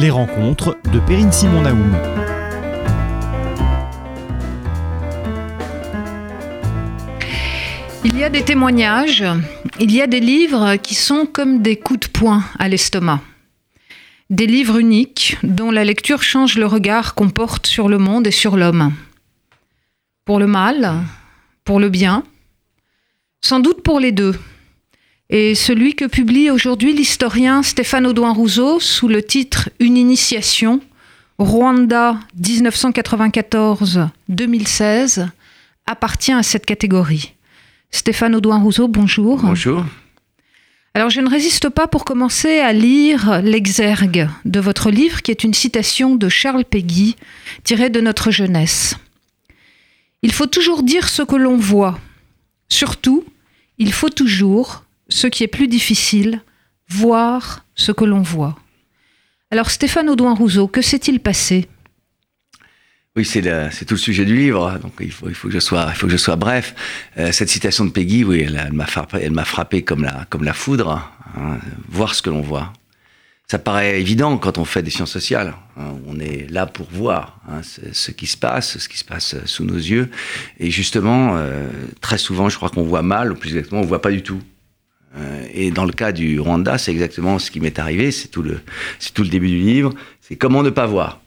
Les rencontres de Perrine Simon Naoum. Il y a des témoignages, il y a des livres qui sont comme des coups de poing à l'estomac. Des livres uniques dont la lecture change le regard qu'on porte sur le monde et sur l'homme. Pour le mal, pour le bien, sans doute pour les deux. Et celui que publie aujourd'hui l'historien Stéphane Audouin Rousseau sous le titre Une initiation, Rwanda 1994-2016, appartient à cette catégorie. Stéphane Audouin Rousseau, bonjour. Bonjour. Alors je ne résiste pas pour commencer à lire l'exergue de votre livre qui est une citation de Charles Péguy tirée de notre jeunesse. Il faut toujours dire ce que l'on voit. Surtout, il faut toujours ce qui est plus difficile, voir ce que l'on voit. Alors Stéphane Audouin Rousseau, que s'est-il passé? Oui, c'est tout le sujet du livre, donc il faut, que, je sois, bref. Euh, cette citation de Peggy, oui, elle, m'a frappé, comme la, foudre, hein, voir ce que l'on voit. Ça paraît évident quand on fait des sciences sociales. Hein, on est là pour voir hein, ce, qui se passe, ce qui se passe sous nos yeux. Et justement, euh, très souvent, je crois qu'on voit mal, ou plus exactement, on voit pas du tout. Euh, et dans le cas du Rwanda, c'est exactement ce qui m'est arrivé, c'est tout, le, tout le début du livre, c'est comment ne pas voir.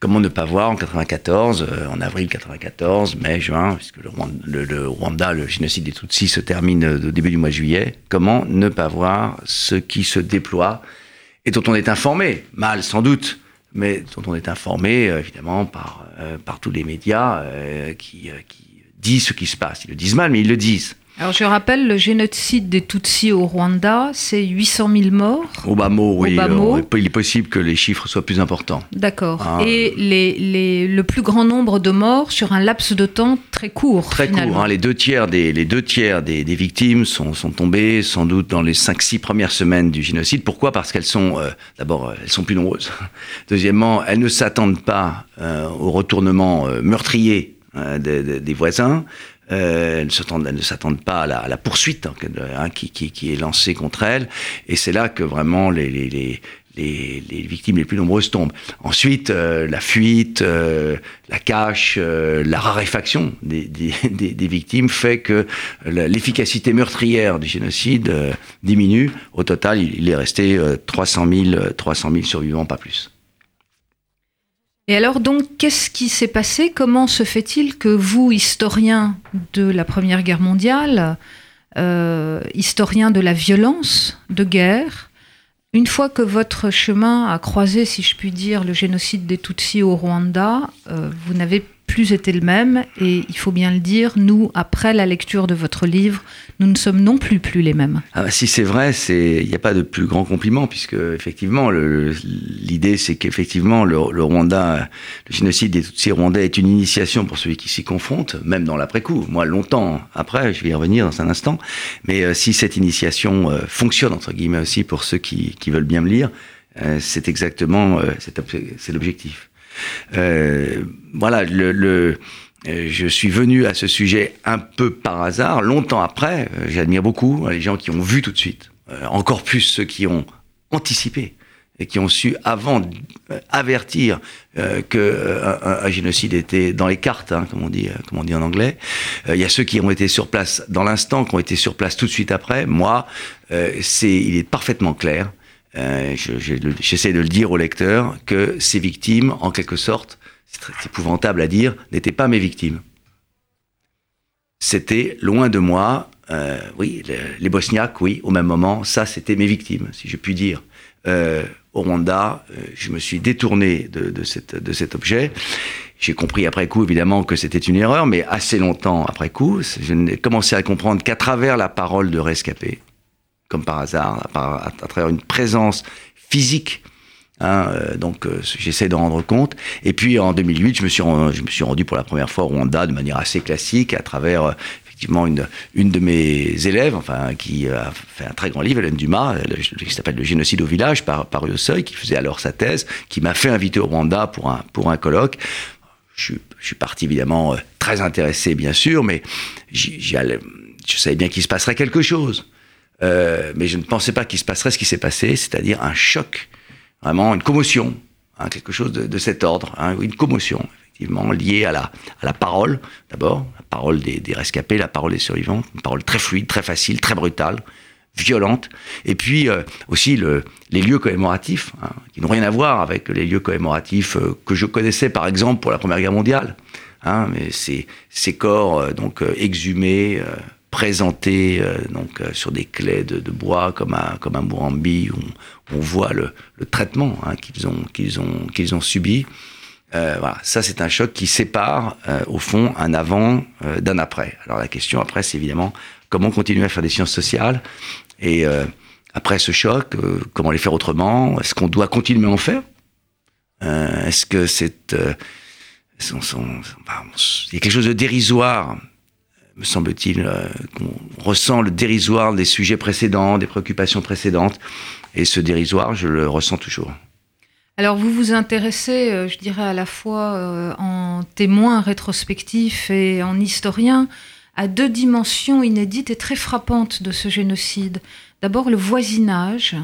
Comment ne pas voir en 94, euh, en avril 94, mai, juin, puisque le Rwanda, le, génocide des Tutsis se termine au début du mois de juillet, comment ne pas voir ce qui se déploie et dont on est informé, mal sans doute, mais dont on est informé euh, évidemment par, par tous les médias qui, qui disent ce qui se passe. Ils le disent mal, mais ils le disent. Alors je rappelle, le génocide des Tutsis au Rwanda, c'est 800 000 morts. Au bas mot, oui. Euh, il est possible que les chiffres soient plus importants. D'accord. Ah. Et les, le plus grand nombre de morts sur un laps de temps très court. Très court. Hein. les deux tiers des, les deux tiers des, victimes sont, sont, tombés sans doute dans les 5-6 premières semaines du génocide. Pourquoi? Parce qu'elles sont, euh, d'abord, euh, elles sont plus nombreuses. Deuxièmement, elles ne s'attendent pas au retournement meurtrier des voisins. Euh, ne s'attendent pas à la, poursuite hein, hein, qui, est lancée contre elles. Et c'est là que vraiment les, les, victimes les plus nombreuses tombent. Ensuite, euh, la fuite, euh, la cache, la raréfaction des, victimes fait que l'efficacité meurtrière du génocide diminue. Au total, il, il est resté 300 000, 300 000 survivants, pas plus. Et alors donc, qu'est-ce qui s'est passé? Comment se fait-il que vous, historien de la Première Guerre mondiale, euh, historien de la violence de guerre, une fois que votre chemin a croisé, si je puis dire, le génocide des Tutsis au Rwanda, euh, vous n'avez plus été le même. Et il faut bien le dire, nous, après la lecture de votre livre, nous ne sommes non plus plus les mêmes. Ah bah, si c'est vrai, il n'y a pas de plus grand compliment, puisque effectivement, l'idée c'est qu'effectivement, le, Rwanda, le génocide des Tutsis rwandais est une initiation pour celui qui s'y confronte, même dans l'après-coup. Moi, longtemps après, je vais y revenir dans un instant, mais euh, si cette initiation euh, fonctionne, entre guillemets aussi, pour ceux qui, veulent bien me lire, euh, c'est exactement c'est l'objectif. Euh, voilà, le, le euh, je suis venu à ce sujet un peu par hasard, longtemps après. Euh, j'admire beaucoup les gens qui ont vu tout de suite, encore plus ceux qui ont anticipé et qui ont su avant avertir euh, qu'un un, génocide était dans les cartes, hein, comme on dit, comme on dit en anglais. Il y a ceux qui ont été sur place dans l'instant, qui ont été sur place tout de suite après. Moi, c'est, il est parfaitement clair euh, j'essaie de le dire au lecteur, que ces victimes, en quelque sorte, c'est épouvantable à dire, n'étaient pas mes victimes. C'était loin de moi, euh, oui, les, Bosniaques, oui, au même moment, ça c'était mes victimes, si je puis dire. Euh, au Rwanda, je me suis détourné de, cet objet. J'ai compris après coup, évidemment, que c'était une erreur, mais assez longtemps après coup, je n'ai commencé à comprendre qu'à travers la parole de rescapé, comme par hasard, à, travers une présence physique. Hein, euh, donc euh, j'essaie de rendre compte. Et puis en 2008, je me suis, je me suis rendu pour la première fois au Rwanda de manière assez classique, à travers euh, effectivement une, une de mes élèves, enfin qui a fait un très grand livre, Hélène Dumas, qui s'appelle Le génocide au village, par, paru au Seuil, qui faisait alors sa thèse, qui m'a fait inviter au Rwanda pour un, pour un colloque. Je suis parti évidemment très intéressé, bien sûr, mais je savais bien qu'il se passerait quelque chose. Euh, mais je ne pensais pas qu'il se passerait ce qui s'est passé, c'est-à-dire un choc vraiment une commotion, hein, quelque chose de, cet ordre, hein, une commotion, effectivement, liée à la, parole, d'abord, la parole des, rescapés, la parole des survivants, une parole très fluide, très facile, très brutale, violente, et puis euh, aussi le, les lieux commémoratifs, hein, qui n'ont rien à voir avec les lieux commémoratifs euh, que je connaissais par exemple pour la Première Guerre mondiale. Mais ces, ces corps donc exhumés, présentés donc sur des clés de, de, bois comme un comme un Murambi, où on, voit le, le traitement hein, qu'ils ont qu'ils ont qu'ils ont subi. voilà, ça c'est un choc qui sépare au fond un avant d'un après. Alors la question après c'est évidemment comment continuer à faire des sciences sociales et euh, après ce choc, euh, comment les faire autrement? Est-ce qu'on doit continuer à en faire? Euh, Est-ce que c'est... il y a quelque chose de dérisoire, me semble-t-il, qu'on ressent le dérisoire des sujets précédents, des préoccupations précédentes, et ce dérisoire, je le ressens toujours. Alors vous vous intéressez, je dirais, à la fois en témoin rétrospectif et en historien à deux dimensions inédites et très frappantes de ce génocide. D'abord le voisinage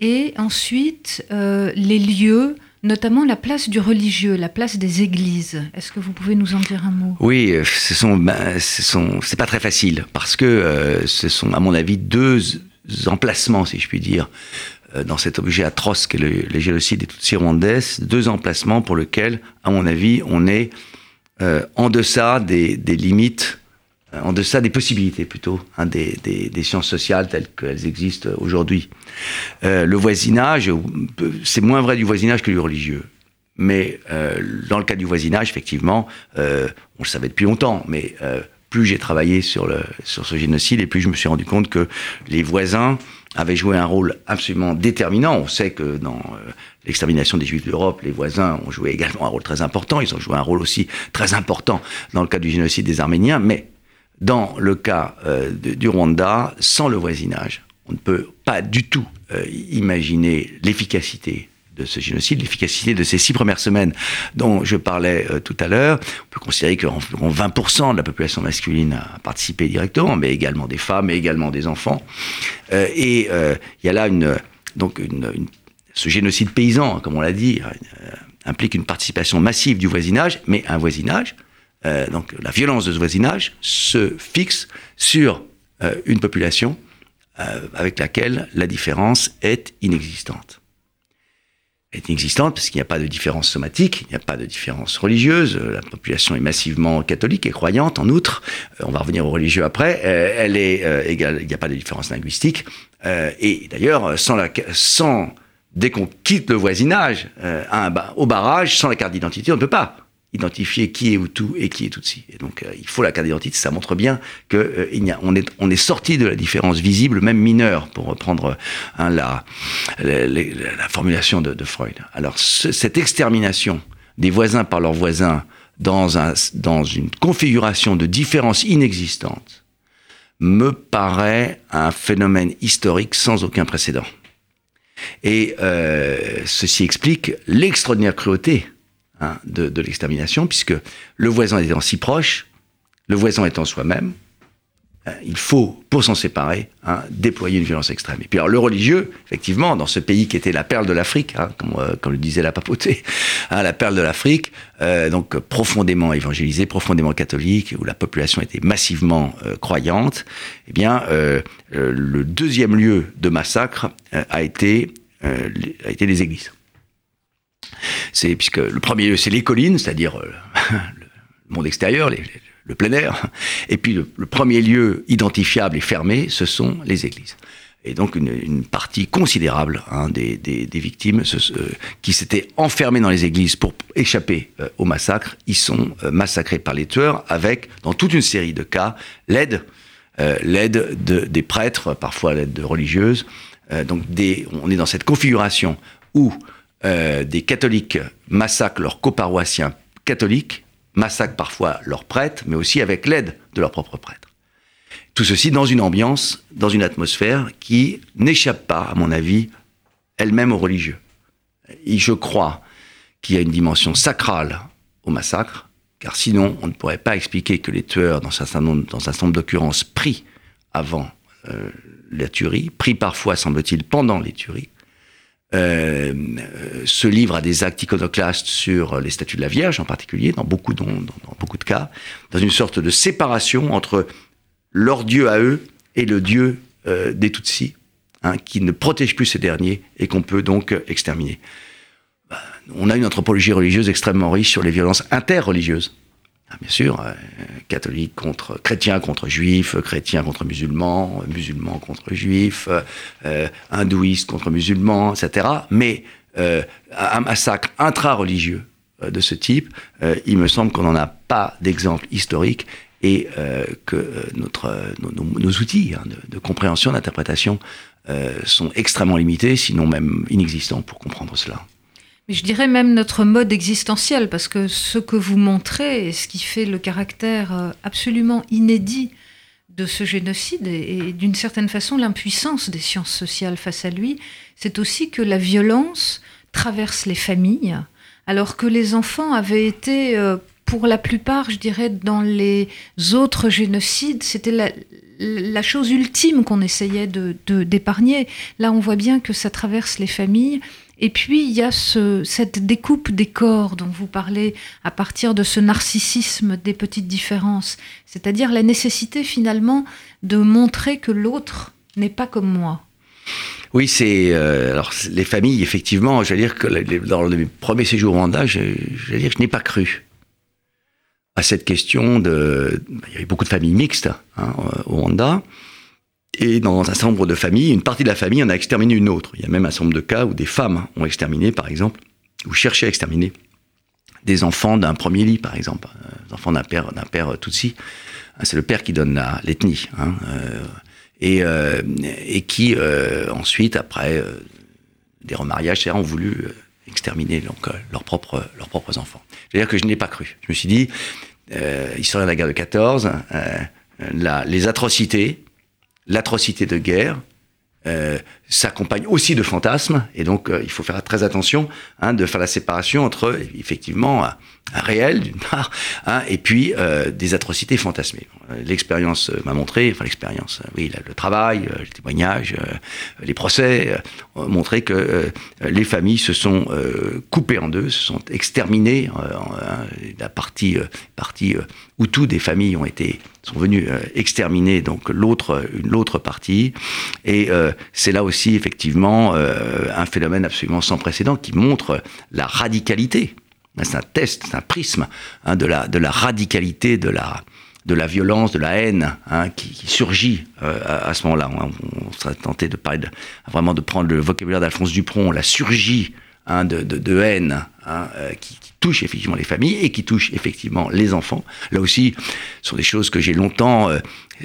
et ensuite euh, les lieux, notamment la place du religieux, la place des églises. Est-ce que vous pouvez nous en dire un mot? Oui, euh, ben, ce sont, c'est pas très facile parce que euh, ce sont, à mon avis, deux emplacements, si je puis dire, dans cet objet atroce qu'est le, les génocides des Tutsis rwandais, deux emplacements pour lesquels, à mon avis, on est en deçà des, limites euh, en deçà des possibilités plutôt hein, des, des, sciences sociales telles qu'elles existent aujourd'hui. Euh, le voisinage, c'est moins vrai du voisinage que du religieux. Mais euh, dans le cas du voisinage, effectivement, euh, on le savait depuis longtemps, mais euh, plus j'ai travaillé sur, le, sur ce génocide et plus je me suis rendu compte que les voisins avaient joué un rôle absolument déterminant. On sait que dans l'extermination des Juifs d'Europe, les voisins ont joué également un rôle très important. Ils ont joué un rôle aussi très important dans le cas du génocide des Arméniens, mais dans le cas euh, du Rwanda, sans le voisinage, on ne peut pas du tout euh, imaginer l'efficacité de ce génocide, l'efficacité de ces six premières semaines dont je parlais euh, tout à l'heure. On peut considérer qu'environ 20% de la population masculine a participé directement, mais également des femmes et également des enfants. et il y a là une, donc ce génocide paysan, comme on l'a dit, implique une participation massive du voisinage, mais un voisinage euh, donc la violence de ce voisinage se fixe sur euh, une population euh, avec laquelle la différence est inexistante. Elle est inexistante parce qu'il n'y a pas de différence somatique, il n'y a pas de différence religieuse, la population est massivement catholique et croyante en outre, on va revenir aux religieux après, elle est égale, il n'y a pas de différence linguistique, et d'ailleurs, sans, la, sans, dès qu'on quitte le voisinage au barrage, sans la carte d'identité, on ne peut pas identifier qui est Hutu et qui est Tutsi. Et donc, euh, il faut la carte d'identité. Ça montre bien que euh, a, on est, on est sorti de la différence visible, même mineure, pour reprendre hein, la, la, la, formulation de, de, Freud. Alors, cette extermination des voisins par leurs voisins dans, un, dans une configuration de différence inexistante me paraît un phénomène historique sans aucun précédent. Et euh, ceci explique l'extraordinaire cruauté Hein, de, l'extermination, puisque le voisin étant si proche, le voisin étant soi-même, hein, il faut, pour s'en séparer, hein, déployer une violence extrême. Et puis alors le religieux, effectivement, dans ce pays qui était la perle de l'Afrique, comme, euh, comme, le disait la papauté, la perle de l'Afrique, euh, donc profondément évangélisé, profondément catholique, où la population était massivement euh, croyante, eh bien, le deuxième lieu de massacre a été, a été les églises. C'est puisque le premier lieu, c'est les collines, c'est-à-dire euh, le monde extérieur, le plein air. Et puis le, premier lieu identifiable et fermé, ce sont les églises. Et donc une, partie considérable hein, des, victimes qui s'étaient enfermées dans les églises pour échapper euh, au massacre, ils sont euh, massacrés par les tueurs avec, dans toute une série de cas, l'aide, l'aide des prêtres, parfois l'aide de religieuses. donc on est dans cette configuration où euh, des catholiques massacrent leurs coparoissiens catholiques, massacrent parfois leurs prêtres, mais aussi avec l'aide de leurs propres prêtres. Tout ceci dans une ambiance, dans une atmosphère qui n'échappe pas, à mon avis, elle-même aux religieux. Et je crois qu'il y a une dimension sacrale au massacre, car sinon on ne pourrait pas expliquer que les tueurs, dans un certain nombre, dans un nombre d'occurrences, pris avant euh, la tuerie, pris parfois, semble-t-il, pendant les tueries, euh, se livrent à des actes iconoclastes sur les statues de la Vierge en particulier, dans beaucoup, de cas, dans une sorte de séparation entre leur Dieu à eux et le Dieu euh, des Tutsis, hein, qui ne protège plus ces derniers et qu'on peut donc exterminer. Ben, on a une anthropologie religieuse extrêmement riche sur les violences interreligieuses. Ah, bien sûr, euh, catholiques contre chrétiens contre juifs, chrétiens contre musulmans, musulmans contre juifs, euh, hindouistes contre musulmans, etc. Mais euh, un massacre intra-religieux euh, de ce type, euh, il me semble qu'on n'en a pas d'exemple historique et euh, que notre, nos outils hein, de, de, compréhension, d'interprétation sont extrêmement limités, sinon même inexistants pour comprendre cela. Mais je dirais même notre mode existentiel, parce que ce que vous montrez, et ce qui fait le caractère euh, absolument inédit de ce génocide, et, d'une certaine façon l'impuissance des sciences sociales face à lui, c'est aussi que la violence traverse les familles, alors que les enfants avaient été, euh, pour la plupart, je dirais, dans les autres génocides, c'était la, la chose ultime qu'on essayait de d'épargner. Là, on voit bien que ça traverse les familles et puis, il y a ce, cette découpe des corps dont vous parlez à partir de ce narcissisme des petites différences, c'est-à-dire la nécessité finalement de montrer que l'autre n'est pas comme moi. Oui, c'est euh, alors les familles effectivement. Je veux dire que dans mes premiers séjours au Rwanda, je, je veux dire, je n'ai pas cru à cette question de. Il y avait beaucoup de familles mixtes hein, au Rwanda. Et dans un certain nombre de familles, une partie de la famille en a exterminé une autre. Il y a même un nombre de cas où des femmes ont exterminé, par exemple, ou cherché à exterminer des enfants d'un premier lit, par exemple, des enfants d'un père, d'un père Tutsi. C'est le père qui donne l'ethnie. Hein, euh, et, euh, qui, euh, ensuite, après euh, des remariages, ont voulu exterminer leurs, propres, leurs propres enfants. C'est-à-dire que je n'ai pas cru. Je me suis dit, historien de la guerre de 14, la, les atrocités l'atrocité de guerre euh, s'accompagne aussi de fantasmes, et donc euh, il faut faire très attention hein, de faire la séparation entre effectivement un, réel d'une part, hein, et puis euh, des atrocités fantasmées. L'expérience m'a montré, enfin l'expérience, oui, le travail, les témoignages, les procès ont montré que les familles se sont coupées en deux, se sont exterminées. la partie, partie Hutu des familles ont été sont venus exterminer donc l'autre partie, et c'est là aussi effectivement euh, un phénomène absolument sans précédent qui montre la radicalité. C'est un test, c'est un prisme hein, de, la, de la radicalité de la, de la violence, de la haine hein, qui, surgit euh, à, ce moment-là. On, on, tenté de parler de, vraiment de prendre le vocabulaire d'Alphonse Dupron, la surgie hein, de, haine hein, euh, qui, touche effectivement les familles et qui touche effectivement les enfants. Là aussi, ce sont des choses que j'ai longtemps euh,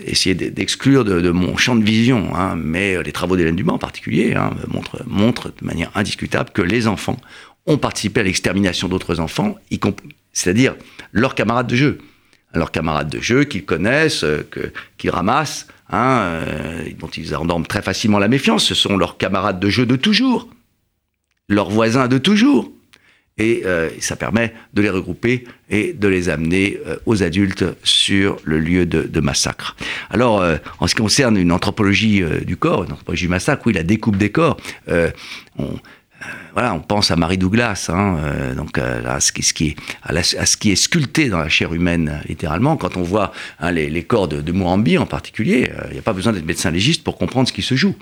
essayé d'exclure de, mon champ de vision, mais les travaux d'Hélène Dumas en particulier montrent, montrent de manière indiscutable que les enfants ont participé à l'extermination d'autres enfants, c'est-à-dire leurs camarades de jeu. Leurs camarades de jeu qu'ils connaissent, euh, qu'ils ramassent, hein, euh, dont ils endorment très facilement la méfiance, ce sont leurs camarades de jeu de toujours, leurs voisins de toujours et euh, ça permet de les regrouper et de les amener aux adultes sur le lieu de, massacre. Alors, en ce qui concerne une anthropologie du corps, une anthropologie du massacre, oui, la découpe des corps, on, voilà, on pense à Marie Douglas, donc à ce, qui, est, sculpté dans la chair humaine, littéralement. Quand on voit hein, les, corps de, de Mourambi en particulier, il n'y a pas besoin d'être médecin légiste pour comprendre ce qui se joue.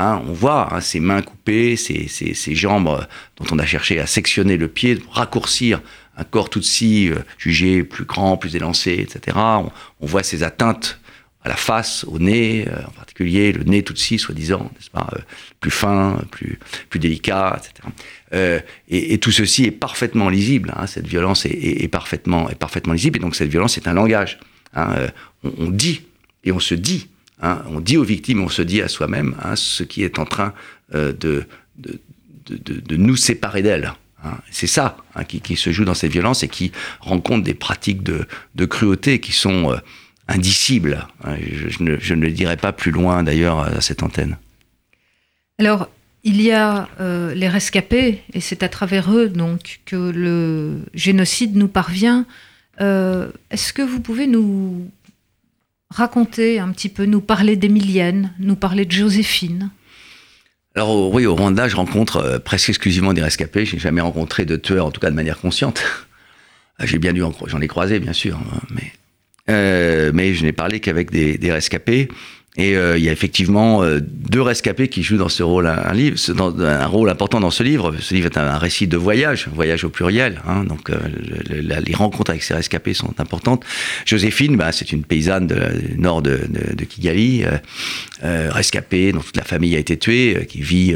Hein, on voit hein, ses mains coupées, ses, ses, ses, jambes euh, dont on a cherché à sectionner le pied, raccourcir un corps tout si euh, jugé plus grand, plus élancé, etc. On, on, voit ces atteintes la face, au nez, euh, en particulier le nez tout si, soi-disant, n'est-ce pas, euh, plus fin, plus, plus délicat, etc. Euh, et, tout ceci est parfaitement lisible. Hein, cette violence est, parfaitement, est parfaitement lisible. Et donc cette violence est un langage. Hein, on, dit et on se dit Hein, on dit aux victimes, on se dit à soi-même ce qui est en train de, de, de, de, nous séparer d'elle. Hein. C'est ça qui, qui, se joue dans cette violence et qui rencontre des pratiques de, de cruauté qui sont euh, indicibles. Hein. Je, je, ne, je, ne, le dirai pas plus loin d'ailleurs à cette antenne. Alors, il y a euh, les rescapés, et c'est à travers eux donc que le génocide nous parvient. Euh, est-ce que vous pouvez nous raconter un petit peu, nous parler d'Emilienne, nous parler de Joséphine? Alors oui, au Rwanda, je rencontre presque exclusivement des rescapés. Je n'ai jamais rencontré de tueurs, en tout cas de manière consciente. J'ai bien dû, j'en ai croisé bien sûr, hein, mais mais je n'ai parlé qu'avec des, des rescapés. Et euh, il y a effectivement euh, deux rescapés qui jouent dans ce rôle, un, livre, dans, un rôle important dans ce livre. Ce livre est un, récit de voyage, voyage au pluriel. Hein, donc euh, les rencontres avec ces rescapés sont importantes. Joséphine, bah, c'est une paysanne du nord de, de, de Kigali, rescapée, dont toute la famille a été tuée, qui vit,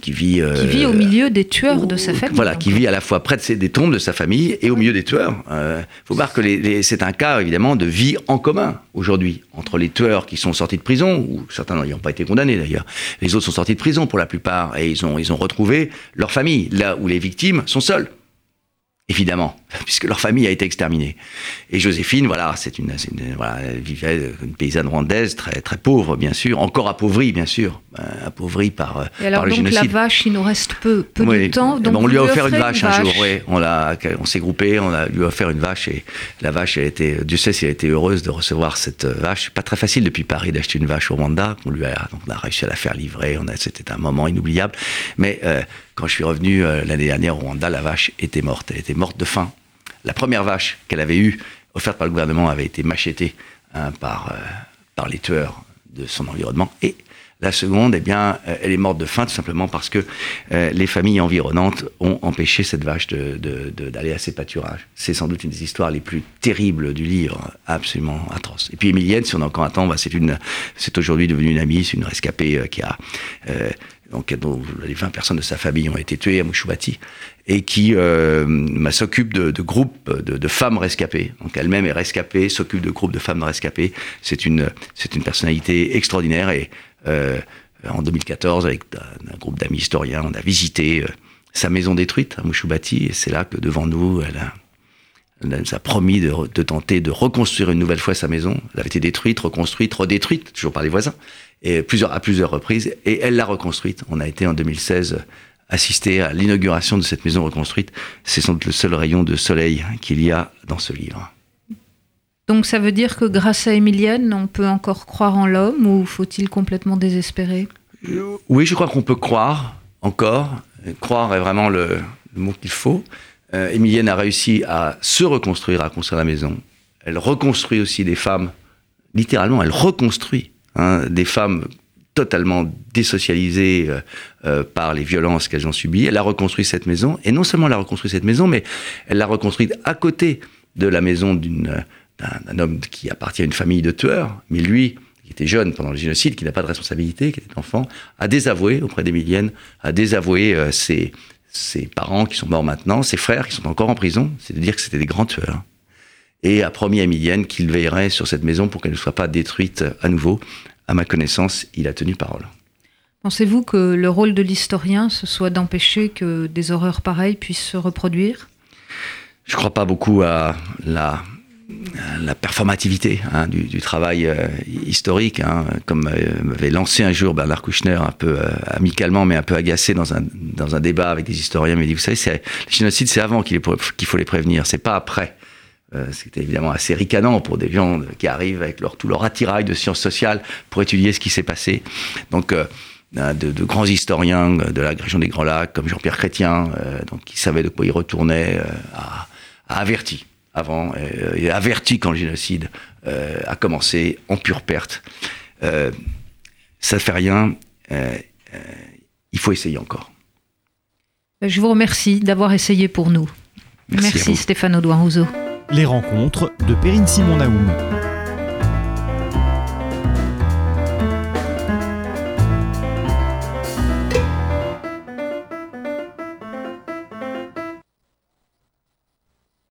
qui vit, qui vit au milieu des tueurs de sa famille. Voilà, qui vit à la fois près de des tombes de sa famille et au milieu des tueurs. Il faut voir que c'est un cas évidemment de vie en commun aujourd'hui entre les tueurs qui sont sortis de prison, ou certains n'y ont pas été condamnés d'ailleurs. Les autres sont sortis de prison pour la plupart, et ils ont, ils ont retrouvé leur famille, là où les victimes sont seules évidemment, puisque leur famille a été exterminée. Et Joséphine, voilà, c'est une, voilà, elle vivait une paysanne rwandaise très très pauvre, bien sûr, encore appauvrie, bien sûr, euh, appauvrie par, euh, Et alors, donc, la vache, il nous reste peu, peu de temps. Donc on lui a offert une vache, un jour, oui. On, l'a, on s'est groupé, on a, lui a offert une vache et la vache, elle a été, Dieu sait si elle a été heureuse de recevoir cette vache. Pas très facile depuis Paris d'acheter une vache au Rwanda. On lui a, on a réussi à la faire livrer. On a, c'était un moment inoubliable. Mais euh, quand je suis revenu euh, l'année dernière au Rwanda, la vache était morte. Elle était morte de faim. La première vache qu'elle avait eue, offerte par le gouvernement, avait été machetée hein, par, euh, par les tueurs de son environnement. La seconde, eh bien, euh, elle est morte de faim tout simplement parce que les familles environnantes ont empêché cette vache d'aller de, de, à ses pâturages. C'est sans doute une des histoires les plus terribles du livre, absolument atroce. Et puis Emilienne, si on a encore un temps, bah, c'est une, c'est aujourd'hui devenu une amie, c'est une rescapée qui a donc dont les 20 personnes de sa famille ont été tuées à Mouchoubati, et qui euh, s'occupe de, de, groupes de, femmes rescapées. Donc elle-même est rescapée, s'occupe de groupes de femmes rescapées. C'est une, c'est une personnalité extraordinaire et euh, en 2014, avec un, groupe d'amis historiens, on a visité euh, sa maison détruite à Mouchoubati, et c'est là que devant nous, elle a, elle nous a promis de, de, tenter de reconstruire une nouvelle fois sa maison. Elle avait été détruite, reconstruite, redétruite, toujours par les voisins et plusieurs, à plusieurs reprises, et elle l'a reconstruite. On a été en 2016 assister à l'inauguration de cette maison reconstruite. C'est sans doute le seul rayon de soleil qu'il y a dans ce livre. Donc ça veut dire que grâce à Emilienne, on peut encore croire en l'homme ou faut-il complètement désespérer? Oui, je crois qu'on peut croire encore. Croire est vraiment le, mot qu'il faut. Euh, Emilienne a réussi à se reconstruire, à construire la maison. Elle reconstruit aussi des femmes. Littéralement, elle reconstruit Hein, des femmes totalement désocialisées euh, euh, par les violences qu'elles ont subies. Elle a reconstruit cette maison, et non seulement elle a reconstruit cette maison, mais elle l'a reconstruite à côté de la maison d'un homme qui appartient à une famille de tueurs, mais lui, qui était jeune pendant le génocide, qui n'a pas de responsabilité, qui était enfant, a désavoué auprès d'Emilienne, a désavoué euh, ses, ses parents qui sont morts maintenant, ses frères qui sont encore en prison, c'est à dire que c'était des grands tueurs et a promis à Emilienne qu'il veillerait sur cette maison pour qu'elle ne soit pas détruite à nouveau. À ma connaissance, il a tenu parole. Pensez-vous que le rôle de l'historien, ce soit d'empêcher que des horreurs pareilles puissent se reproduire? Je ne crois pas beaucoup à la, la performativité hein, du, travail euh, historique, hein, comme euh, m'avait lancé un jour Bernard Kouchner, un peu euh, amicalement, mais un peu agacé dans un, dans un débat avec des historiens. Il m'a dit, vous savez, les génocides, c'est avant qu'il faut les prévenir, c'est pas après. Euh, c'était évidemment assez ricanant pour des gens qui arrivent avec leur, tout leur attirail de sciences sociales pour étudier ce qui s'est passé. Donc, euh, de, grands historiens de la région des Grands Lacs, comme Jean-Pierre Chrétien, euh, donc, qui savait de quoi il retournait, a, averti avant, et averti quand le génocide a commencé en pure perte. ça ne fait rien, il faut essayer encore. Je vous remercie d'avoir essayé pour nous. Merci, Merci Stéphane Audouin Rousseau les rencontres de Perrine Simon Naoum.